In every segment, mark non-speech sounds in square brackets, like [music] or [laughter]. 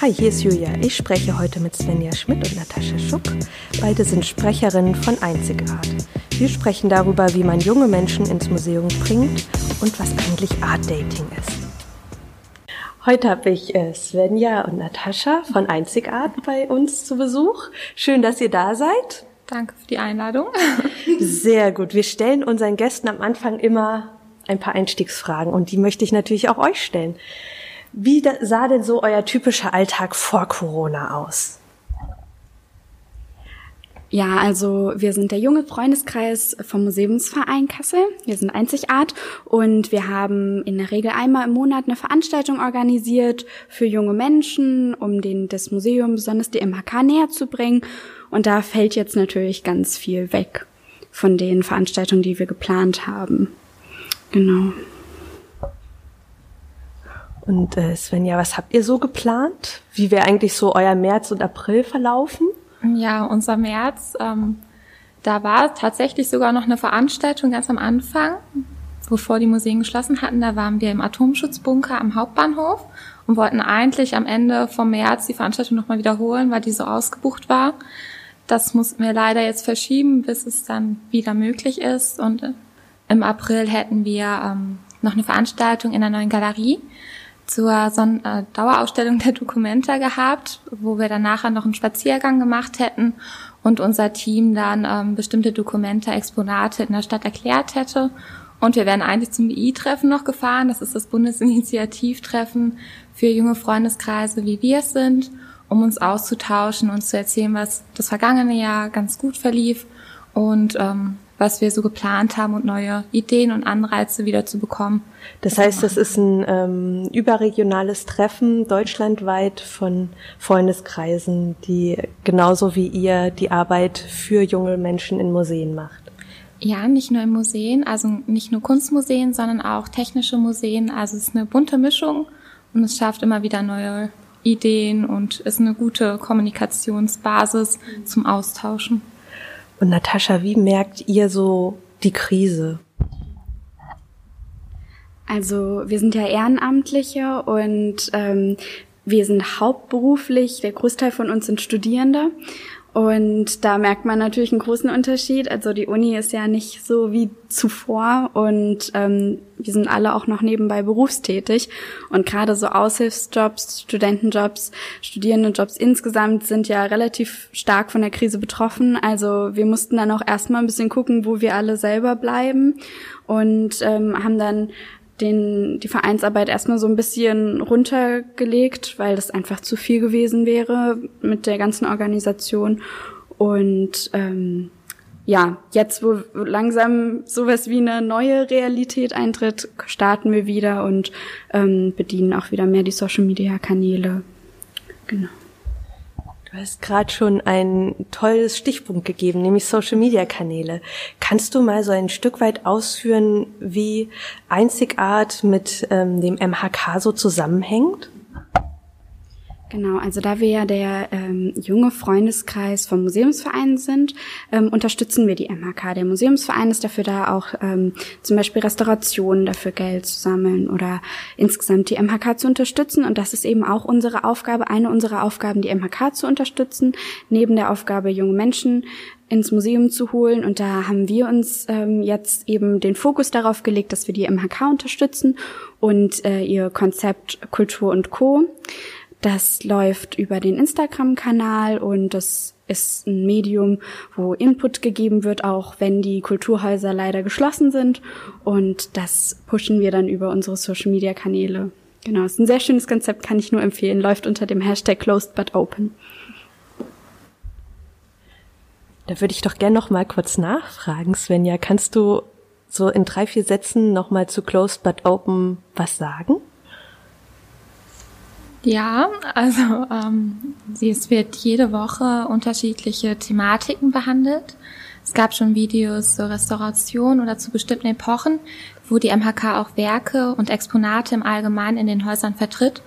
Hi, hier ist Julia. Ich spreche heute mit Svenja Schmidt und Natascha Schuck. Beide sind Sprecherinnen von Einzigart. Wir sprechen darüber, wie man junge Menschen ins Museum bringt und was eigentlich Art Dating ist. Heute habe ich äh, Svenja und Natascha von Einzigart bei uns zu Besuch. Schön, dass ihr da seid. Danke für die Einladung. [laughs] Sehr gut. Wir stellen unseren Gästen am Anfang immer ein paar Einstiegsfragen und die möchte ich natürlich auch euch stellen. Wie sah denn so euer typischer Alltag vor Corona aus? Ja, also wir sind der junge Freundeskreis vom Museumsverein Kassel. Wir sind Einzigart und wir haben in der Regel einmal im Monat eine Veranstaltung organisiert für junge Menschen, um denen das Museum, besonders die MHK, näher zu bringen. Und da fällt jetzt natürlich ganz viel weg von den Veranstaltungen, die wir geplant haben. Genau. Und äh, Svenja, was habt ihr so geplant? Wie wäre eigentlich so euer März und April verlaufen? Ja, unser März, ähm, da war tatsächlich sogar noch eine Veranstaltung ganz am Anfang, bevor die Museen geschlossen hatten. Da waren wir im Atomschutzbunker am Hauptbahnhof und wollten eigentlich am Ende vom März die Veranstaltung nochmal wiederholen, weil die so ausgebucht war. Das mussten wir leider jetzt verschieben, bis es dann wieder möglich ist. Und im April hätten wir ähm, noch eine Veranstaltung in der neuen Galerie zur Son äh, Dauerausstellung der Dokumenta gehabt, wo wir dann nachher noch einen Spaziergang gemacht hätten und unser Team dann ähm, bestimmte Dokumenta-Exponate in der Stadt erklärt hätte. Und wir wären eigentlich zum BI-Treffen noch gefahren. Das ist das Bundesinitiativtreffen für junge Freundeskreise, wie wir es sind, um uns auszutauschen und zu erzählen, was das vergangene Jahr ganz gut verlief und ähm, was wir so geplant haben und neue Ideen und Anreize wieder zu bekommen. Das heißt, das ist ein ähm, überregionales Treffen deutschlandweit von Freundeskreisen, die genauso wie ihr die Arbeit für junge Menschen in Museen macht. Ja, nicht nur in Museen, also nicht nur Kunstmuseen, sondern auch technische Museen. Also es ist eine bunte Mischung und es schafft immer wieder neue Ideen und ist eine gute Kommunikationsbasis zum Austauschen. Und Natascha, wie merkt ihr so die Krise? Also wir sind ja Ehrenamtliche und ähm, wir sind hauptberuflich, der Großteil von uns sind Studierende und da merkt man natürlich einen großen Unterschied. Also die Uni ist ja nicht so wie zuvor und ähm, wir sind alle auch noch nebenbei berufstätig. Und gerade so Aushilfsjobs, Studentenjobs, Studierendenjobs insgesamt sind ja relativ stark von der Krise betroffen. Also wir mussten dann auch erstmal ein bisschen gucken, wo wir alle selber bleiben und ähm, haben dann den, die Vereinsarbeit erstmal so ein bisschen runtergelegt, weil das einfach zu viel gewesen wäre mit der ganzen Organisation. Und ähm, ja, jetzt, wo langsam sowas wie eine neue Realität eintritt, starten wir wieder und ähm, bedienen auch wieder mehr die Social-Media-Kanäle. Genau. Du hast gerade schon ein tolles Stichpunkt gegeben, nämlich Social-Media-Kanäle. Kannst du mal so ein Stück weit ausführen, wie Einzigart mit ähm, dem MHK so zusammenhängt? Genau, also da wir ja der ähm, junge Freundeskreis vom Museumsverein sind, ähm, unterstützen wir die MHK. Der Museumsverein ist dafür da, auch ähm, zum Beispiel Restaurationen dafür Geld zu sammeln oder insgesamt die MHK zu unterstützen. Und das ist eben auch unsere Aufgabe, eine unserer Aufgaben, die MHK zu unterstützen, neben der Aufgabe, junge Menschen ins Museum zu holen. Und da haben wir uns ähm, jetzt eben den Fokus darauf gelegt, dass wir die MHK unterstützen und äh, ihr Konzept Kultur und Co. Das läuft über den Instagram-Kanal und das ist ein Medium, wo Input gegeben wird, auch wenn die Kulturhäuser leider geschlossen sind. Und das pushen wir dann über unsere Social-Media-Kanäle. Genau, ist ein sehr schönes Konzept, kann ich nur empfehlen. Läuft unter dem Hashtag Closed but Open. Da würde ich doch gern noch mal kurz nachfragen, Svenja. Kannst du so in drei, vier Sätzen noch mal zu Closed but Open was sagen? Ja, also ähm, es wird jede Woche unterschiedliche Thematiken behandelt. Es gab schon Videos zur Restauration oder zu bestimmten Epochen, wo die MHK auch Werke und Exponate im Allgemeinen in den Häusern vertritt.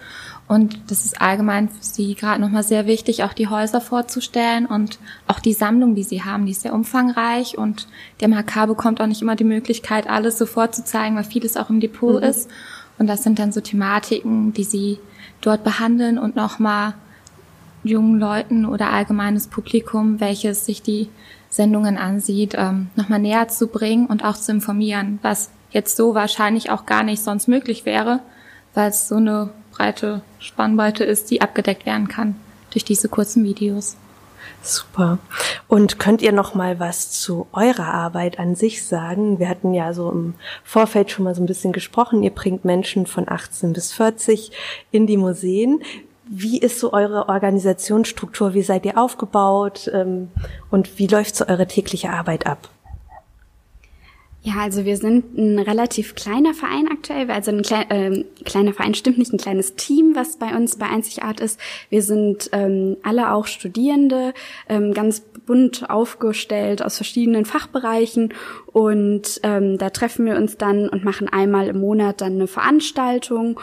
Und das ist allgemein für sie gerade nochmal sehr wichtig, auch die Häuser vorzustellen und auch die Sammlung, die sie haben, die ist sehr umfangreich und die MHK bekommt auch nicht immer die Möglichkeit, alles sofort zu zeigen, weil vieles auch im Depot mhm. ist. Und das sind dann so Thematiken, die sie dort behandeln und nochmal jungen Leuten oder allgemeines Publikum, welches sich die Sendungen ansieht, ähm, nochmal näher zu bringen und auch zu informieren, was jetzt so wahrscheinlich auch gar nicht sonst möglich wäre, weil es so eine breite Spannweite ist, die abgedeckt werden kann durch diese kurzen Videos. Super. Und könnt ihr noch mal was zu eurer Arbeit an sich sagen? Wir hatten ja so im Vorfeld schon mal so ein bisschen gesprochen. Ihr bringt Menschen von 18 bis 40 in die Museen. Wie ist so eure Organisationsstruktur? Wie seid ihr aufgebaut? Ähm, und wie läuft so eure tägliche Arbeit ab? Ja, also wir sind ein relativ kleiner Verein aktuell. Also ein klei äh, kleiner Verein stimmt nicht, ein kleines Team, was bei uns bei Einzigart ist. Wir sind ähm, alle auch Studierende, ähm, ganz bunt aufgestellt aus verschiedenen Fachbereichen und ähm, da treffen wir uns dann und machen einmal im Monat dann eine Veranstaltung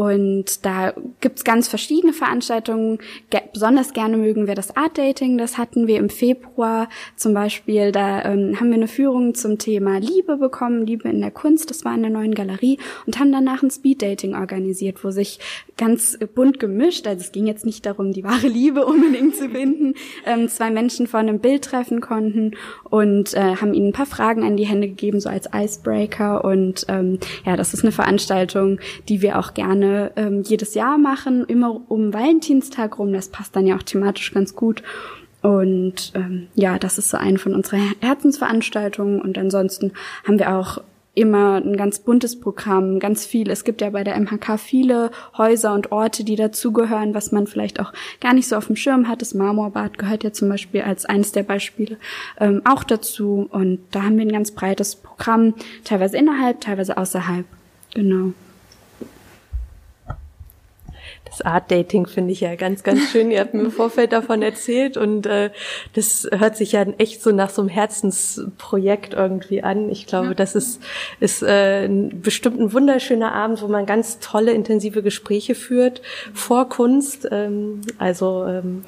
und da gibt's ganz verschiedene Veranstaltungen. Ge besonders gerne mögen wir das Art Dating. Das hatten wir im Februar zum Beispiel. Da ähm, haben wir eine Führung zum Thema Liebe bekommen, Liebe in der Kunst. Das war in der neuen Galerie und haben danach ein Speed Dating organisiert, wo sich ganz bunt gemischt, also es ging jetzt nicht darum, die wahre Liebe unbedingt zu finden, ähm, zwei Menschen vor einem Bild treffen konnten und äh, haben ihnen ein paar Fragen an die Hände gegeben, so als Icebreaker. Und ähm, ja, das ist eine Veranstaltung, die wir auch gerne ähm, jedes Jahr machen, immer um Valentinstag rum. Das passt dann ja auch thematisch ganz gut. Und ähm, ja, das ist so eine von unseren Herzensveranstaltungen. Und ansonsten haben wir auch immer ein ganz buntes Programm, ganz viel. Es gibt ja bei der MHK viele Häuser und Orte, die dazugehören, was man vielleicht auch gar nicht so auf dem Schirm hat. Das Marmorbad gehört ja zum Beispiel als eines der Beispiele ähm, auch dazu. Und da haben wir ein ganz breites Programm, teilweise innerhalb, teilweise außerhalb. Genau. Das Art Dating finde ich ja ganz, ganz schön. Ihr habt mir im Vorfeld davon erzählt und äh, das hört sich ja echt so nach so einem Herzensprojekt irgendwie an. Ich glaube, ja. das ist, ist äh, bestimmt ein wunderschöner Abend, wo man ganz tolle, intensive Gespräche führt vor Kunst. Ähm, also ähm,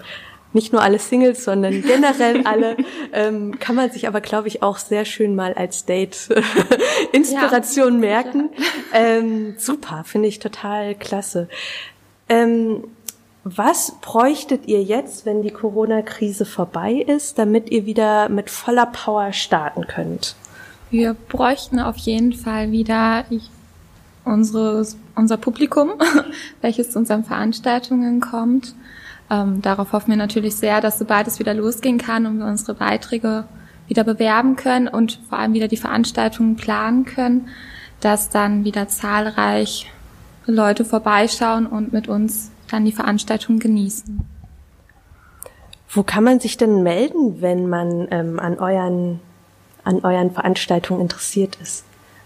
nicht nur alle Singles, sondern generell [laughs] alle, ähm, kann man sich aber, glaube ich, auch sehr schön mal als Date-Inspiration [laughs] ja, merken. Ähm, super, finde ich total klasse. Ähm, was bräuchtet ihr jetzt, wenn die Corona-Krise vorbei ist, damit ihr wieder mit voller Power starten könnt? Wir bräuchten auf jeden Fall wieder unsere, unser Publikum, [laughs] welches zu unseren Veranstaltungen kommt. Ähm, darauf hoffen wir natürlich sehr, dass sobald es wieder losgehen kann und wir unsere Beiträge wieder bewerben können und vor allem wieder die Veranstaltungen planen können, dass dann wieder zahlreich Leute vorbeischauen und mit uns dann die Veranstaltung genießen. Wo kann man sich denn melden, wenn man ähm, an euren an euren Veranstaltungen interessiert ist?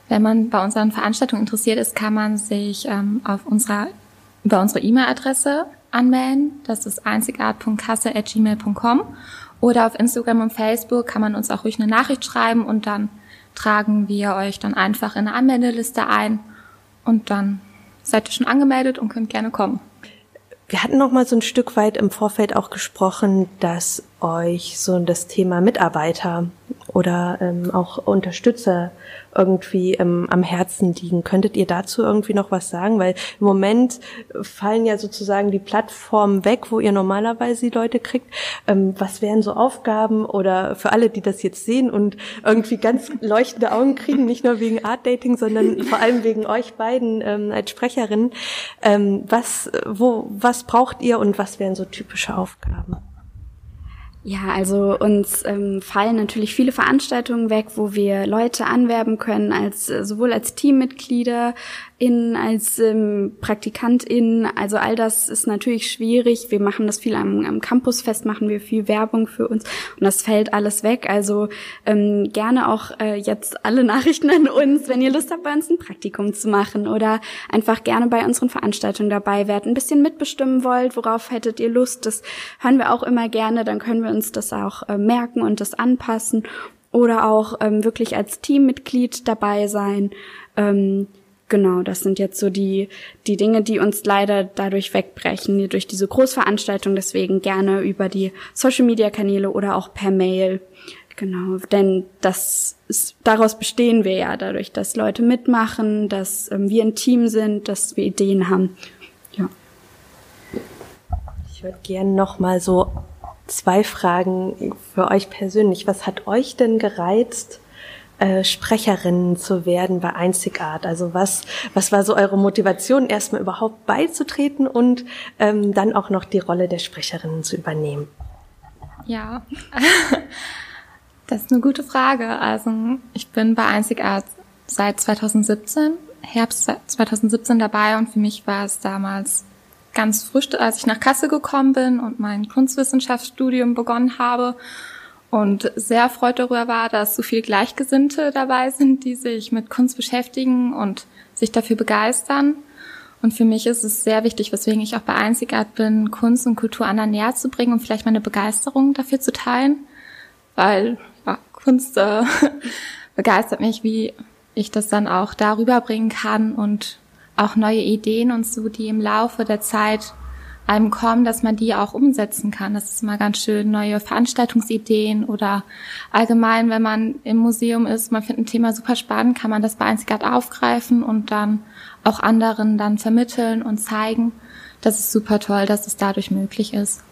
Wenn man bei unseren Veranstaltungen interessiert ist, kann man sich ähm, auf unserer über unsere E-Mail-Adresse anmelden. Das ist einzigart.kasse.gmail.com oder auf Instagram und Facebook kann man uns auch ruhig eine Nachricht schreiben und dann tragen wir euch dann einfach in eine Anmeldeliste ein und dann seid ihr schon angemeldet und könnt gerne kommen. Wir hatten noch mal so ein Stück weit im Vorfeld auch gesprochen, dass euch so das Thema Mitarbeiter oder ähm, auch Unterstützer irgendwie ähm, am Herzen liegen. Könntet ihr dazu irgendwie noch was sagen? Weil im Moment fallen ja sozusagen die Plattformen weg, wo ihr normalerweise die Leute kriegt. Ähm, was wären so Aufgaben oder für alle, die das jetzt sehen und irgendwie ganz leuchtende Augen kriegen, nicht nur wegen Art Dating, sondern [laughs] vor allem wegen euch beiden ähm, als Sprecherin. Ähm, was, wo, was braucht ihr und was wären so typische Aufgaben? Ja, also uns ähm, fallen natürlich viele Veranstaltungen weg, wo wir Leute anwerben können, als äh, sowohl als Teammitglieder in als ähm, PraktikantInnen. Also all das ist natürlich schwierig. Wir machen das viel am, am Campusfest, machen wir viel Werbung für uns und das fällt alles weg. Also ähm, gerne auch äh, jetzt alle [laughs] Nachrichten an uns, wenn ihr Lust habt, bei uns ein Praktikum zu machen oder einfach gerne bei unseren Veranstaltungen dabei werdet, ein bisschen mitbestimmen wollt, worauf hättet ihr Lust. Das hören wir auch immer gerne, dann können wir uns das auch äh, merken und das anpassen oder auch ähm, wirklich als Teammitglied dabei sein. Ähm, Genau, das sind jetzt so die, die Dinge, die uns leider dadurch wegbrechen, durch diese Großveranstaltung. Deswegen gerne über die Social Media Kanäle oder auch per Mail. Genau, denn das ist, daraus bestehen wir ja, dadurch, dass Leute mitmachen, dass ähm, wir ein Team sind, dass wir Ideen haben. Ja. Ich würde gerne noch mal so zwei Fragen für euch persönlich. Was hat euch denn gereizt, äh, Sprecherinnen zu werden bei Einzigart? Also was, was war so eure Motivation, erstmal überhaupt beizutreten und ähm, dann auch noch die Rolle der Sprecherinnen zu übernehmen? Ja, [laughs] das ist eine gute Frage. Also ich bin bei Einzigart seit 2017, Herbst 2017 dabei und für mich war es damals ganz frisch, als ich nach Kassel gekommen bin und mein Kunstwissenschaftsstudium begonnen habe und sehr erfreut darüber war, dass so viele Gleichgesinnte dabei sind, die sich mit Kunst beschäftigen und sich dafür begeistern. Und für mich ist es sehr wichtig, weswegen ich auch bei Einzigart bin, Kunst und Kultur anderen näher zu bringen und vielleicht meine Begeisterung dafür zu teilen, weil ja, Kunst äh, [laughs] begeistert mich, wie ich das dann auch darüber bringen kann und auch neue Ideen und so, die im Laufe der Zeit einem kommen, dass man die auch umsetzen kann. Das ist mal ganz schön, neue Veranstaltungsideen oder allgemein, wenn man im Museum ist, man findet ein Thema super spannend, kann man das bei Einzigart aufgreifen und dann auch anderen dann vermitteln und zeigen. Das ist super toll, dass es dadurch möglich ist.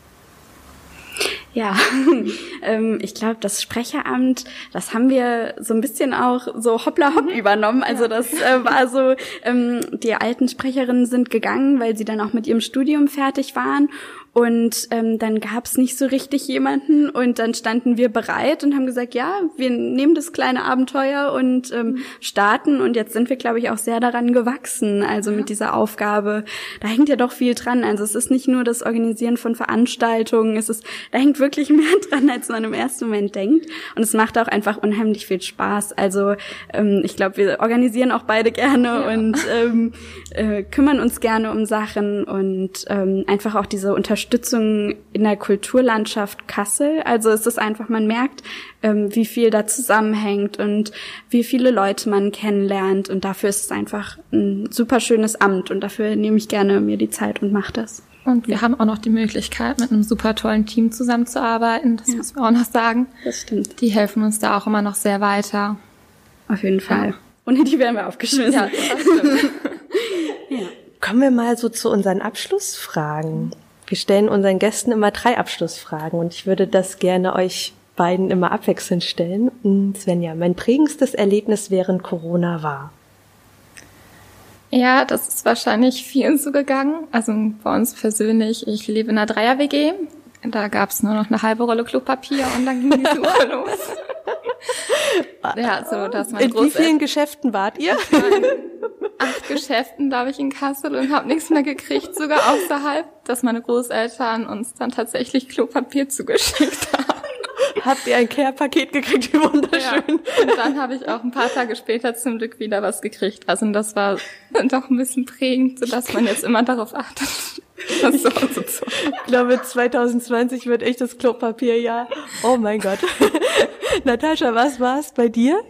Ja, [laughs] ähm, ich glaube, das Sprecheramt, das haben wir so ein bisschen auch so hoppla hopp übernommen. Also das äh, war so, ähm, die alten Sprecherinnen sind gegangen, weil sie dann auch mit ihrem Studium fertig waren und ähm, dann gab es nicht so richtig jemanden und dann standen wir bereit und haben gesagt, ja, wir nehmen das kleine Abenteuer und ähm, starten. Und jetzt sind wir, glaube ich, auch sehr daran gewachsen. Also mit dieser Aufgabe, da hängt ja doch viel dran. Also es ist nicht nur das Organisieren von Veranstaltungen, es ist, da hängt wirklich mehr [laughs] dran, als man im ersten Moment denkt. Und es macht auch einfach unheimlich viel Spaß. Also ähm, ich glaube, wir organisieren auch beide gerne ja. und ähm, äh, kümmern uns gerne um Sachen und ähm, einfach auch diese Unterstützung Unterstützung in der Kulturlandschaft Kassel. Also es ist einfach, man merkt, ähm, wie viel da zusammenhängt und wie viele Leute man kennenlernt. Und dafür ist es einfach ein super schönes Amt und dafür nehme ich gerne mir die Zeit und mache das. Und wir haben auch noch die Möglichkeit, mit einem super tollen Team zusammenzuarbeiten. Das ja. muss man auch noch sagen. Das stimmt. Die helfen uns da auch immer noch sehr weiter. Auf jeden Fall. Ja. Ohne die wären wir aufgeschmissen. Ja, das stimmt. ja. [laughs] Kommen wir mal so zu unseren Abschlussfragen. Wir stellen unseren Gästen immer drei Abschlussfragen und ich würde das gerne euch beiden immer abwechselnd stellen. Hm, Svenja, mein prägendstes Erlebnis während Corona war. Ja, das ist wahrscheinlich vielen so gegangen. Also bei uns persönlich, ich lebe in einer Dreier-WG. Da gab's nur noch eine halbe Rolle Klopapier und dann ging die [laughs] Suche los. ja, so, dass man In wie vielen Geschäften wart ihr? Acht Geschäften, glaube ich, in Kassel und habe nichts mehr gekriegt, sogar außerhalb, dass meine Großeltern uns dann tatsächlich Klopapier zugeschickt haben. Habt ihr ein Care-Paket gekriegt, wie wunderschön. Ja. Und dann habe ich auch ein paar Tage später zum Glück wieder was gekriegt. Also das war doch ein bisschen prägend, sodass man jetzt immer darauf achtet, das so so. Ich glaube, 2020 wird echt das Klopapierjahr. Oh mein Gott. [laughs] Natascha, was war's bei dir?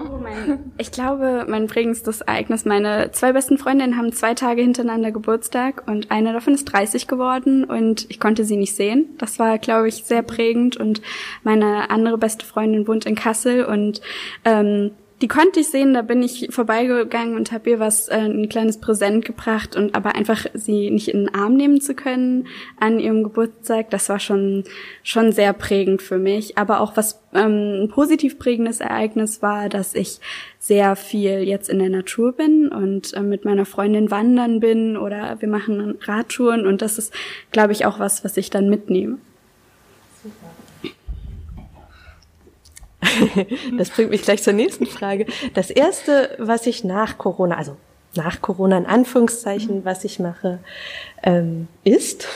Oh mein, [laughs] ich glaube, mein prägendstes Ereignis, meine zwei besten Freundinnen haben zwei Tage hintereinander Geburtstag und eine davon ist 30 geworden und ich konnte sie nicht sehen. Das war, glaube ich, sehr prägend und meine andere beste Freundin wohnt in Kassel und ähm, die konnte ich sehen, da bin ich vorbeigegangen und habe ihr was, äh, ein kleines Präsent gebracht und aber einfach sie nicht in den Arm nehmen zu können an ihrem Geburtstag, das war schon schon sehr prägend für mich. Aber auch was ähm, ein positiv prägendes Ereignis war, dass ich sehr viel jetzt in der Natur bin und äh, mit meiner Freundin wandern bin oder wir machen Radtouren und das ist, glaube ich, auch was, was ich dann mitnehme. Super. [laughs] das bringt mich gleich zur nächsten Frage. Das erste, was ich nach Corona, also nach Corona in Anführungszeichen, was ich mache, ähm, ist.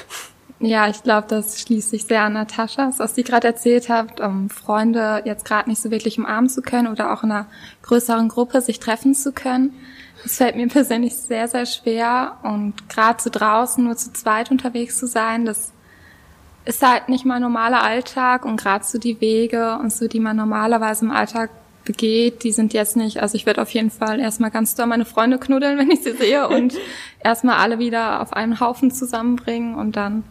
Ja, ich glaube, das schließt sich sehr an Nataschas, was sie gerade erzählt hat, um Freunde jetzt gerade nicht so wirklich umarmen zu können oder auch in einer größeren Gruppe sich treffen zu können. Das fällt mir [laughs] persönlich sehr, sehr schwer und gerade so draußen nur zu zweit unterwegs zu sein, das ist halt nicht mal normaler Alltag und gerade so die Wege und so, die man normalerweise im Alltag begeht, die sind jetzt nicht, also ich werde auf jeden Fall erstmal ganz doll meine Freunde knuddeln, [laughs] wenn ich sie sehe und [laughs] erstmal alle wieder auf einen Haufen zusammenbringen und dann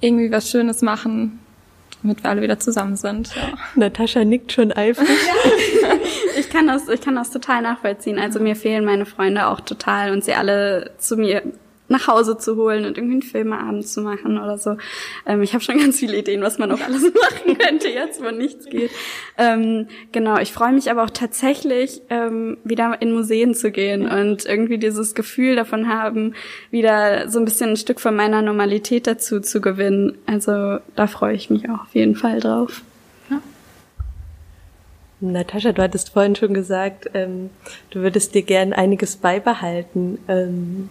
irgendwie was Schönes machen, damit wir alle wieder zusammen sind. Ja. Natascha nickt schon eifrig. Ja. [laughs] ich kann das, ich kann das total nachvollziehen. Also mir fehlen meine Freunde auch total und sie alle zu mir nach Hause zu holen und irgendwie einen Filmeabend zu machen oder so. Ähm, ich habe schon [laughs] ganz viele Ideen, was man auch alles [laughs] machen könnte jetzt, wo nichts geht. Ähm, genau, ich freue mich aber auch tatsächlich, ähm, wieder in Museen zu gehen und irgendwie dieses Gefühl davon haben, wieder so ein bisschen ein Stück von meiner Normalität dazu zu gewinnen. Also da freue ich mich auch auf jeden Fall drauf. Natascha, du hattest vorhin schon gesagt, ähm, du würdest dir gern einiges beibehalten. Ähm,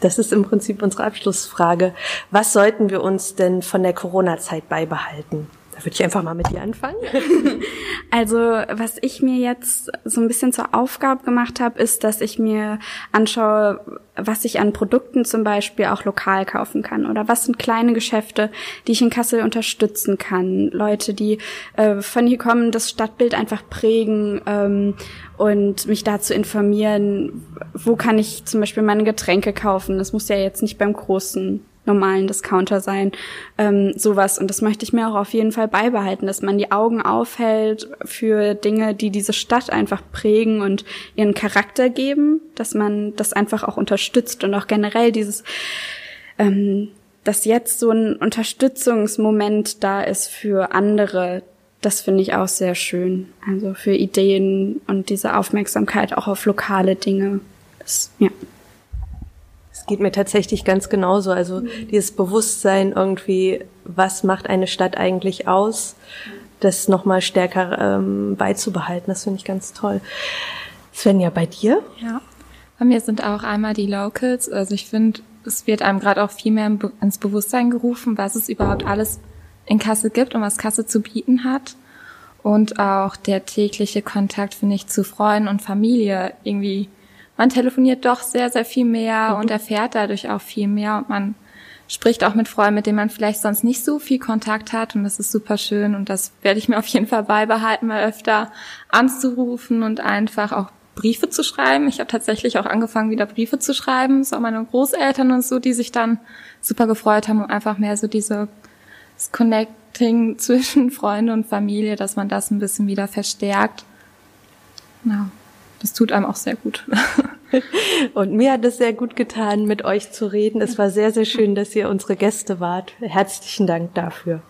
das ist im Prinzip unsere Abschlussfrage. Was sollten wir uns denn von der Corona-Zeit beibehalten? Da würde ich einfach mal mit dir anfangen. [laughs] Also was ich mir jetzt so ein bisschen zur Aufgabe gemacht habe, ist, dass ich mir anschaue, was ich an Produkten zum Beispiel auch lokal kaufen kann oder was sind kleine Geschäfte, die ich in Kassel unterstützen kann. Leute, die äh, von hier kommen, das Stadtbild einfach prägen ähm, und mich dazu informieren, wo kann ich zum Beispiel meine Getränke kaufen. Das muss ja jetzt nicht beim großen normalen Discounter sein, ähm, sowas. Und das möchte ich mir auch auf jeden Fall beibehalten, dass man die Augen aufhält für Dinge, die diese Stadt einfach prägen und ihren Charakter geben, dass man das einfach auch unterstützt und auch generell dieses, ähm, dass jetzt so ein Unterstützungsmoment da ist für andere, das finde ich auch sehr schön. Also für Ideen und diese Aufmerksamkeit auch auf lokale Dinge. Das, ja geht mir tatsächlich ganz genauso. Also mhm. dieses Bewusstsein irgendwie, was macht eine Stadt eigentlich aus, das nochmal stärker ähm, beizubehalten, das finde ich ganz toll. Svenja, bei dir? Ja, bei mir sind auch einmal die Locals. Also ich finde, es wird einem gerade auch viel mehr ins Bewusstsein gerufen, was es überhaupt alles in Kassel gibt und was Kassel zu bieten hat. Und auch der tägliche Kontakt, finde ich, zu Freunden und Familie irgendwie man telefoniert doch sehr, sehr viel mehr mhm. und erfährt dadurch auch viel mehr und man spricht auch mit Freunden, mit denen man vielleicht sonst nicht so viel Kontakt hat und das ist super schön und das werde ich mir auf jeden Fall beibehalten, mal öfter anzurufen und einfach auch Briefe zu schreiben. Ich habe tatsächlich auch angefangen, wieder Briefe zu schreiben, so meine Großeltern und so, die sich dann super gefreut haben und einfach mehr so diese das Connecting [laughs] zwischen Freunde und Familie, dass man das ein bisschen wieder verstärkt. Genau das tut einem auch sehr gut. [laughs] Und mir hat es sehr gut getan, mit euch zu reden. Es war sehr, sehr schön, dass ihr unsere Gäste wart. Herzlichen Dank dafür.